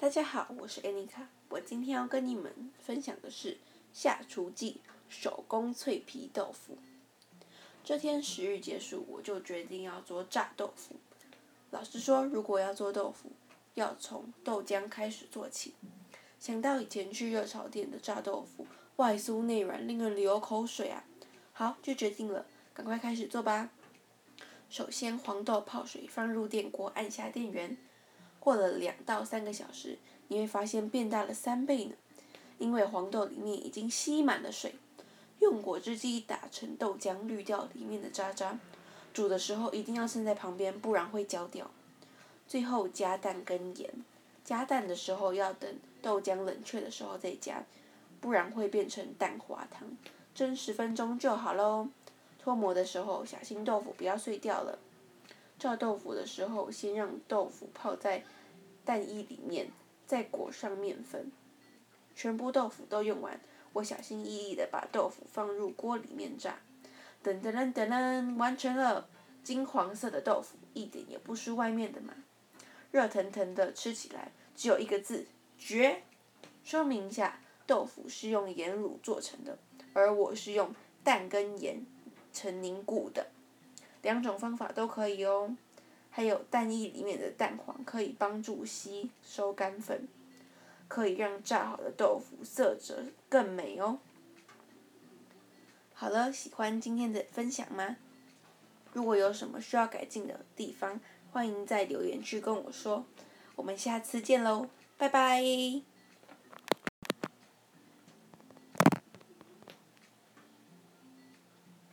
大家好，我是 Anika，我今天要跟你们分享的是下厨记手工脆皮豆腐。这天时日结束，我就决定要做炸豆腐。老师说，如果要做豆腐，要从豆浆开始做起。想到以前去热炒店的炸豆腐，外酥内软，令人流口水啊！好，就决定了，赶快开始做吧。首先，黄豆泡水，放入电锅，按下电源。过了两到三个小时，你会发现变大了三倍呢，因为黄豆里面已经吸满了水。用果汁机打成豆浆，滤掉里面的渣渣。煮的时候一定要站在旁边，不然会焦掉。最后加蛋跟盐，加蛋的时候要等豆浆冷却的时候再加，不然会变成蛋花汤。蒸十分钟就好喽。脱模的时候小心豆腐不要碎掉了。炸豆腐的时候，先让豆腐泡在。蛋液里面再裹上面粉，全部豆腐都用完，我小心翼翼的把豆腐放入锅里面炸，噔噔噔噔噔，完成了，金黄色的豆腐一点也不输外面的嘛，热腾腾的吃起来只有一个字绝。说明一下，豆腐是用盐卤做成的，而我是用蛋跟盐成凝固的，两种方法都可以哦。还有蛋液里面的蛋黄可以帮助吸收干粉，可以让炸好的豆腐色泽更美哦。好了，喜欢今天的分享吗？如果有什么需要改进的地方，欢迎在留言区跟我说。我们下次见喽，拜拜。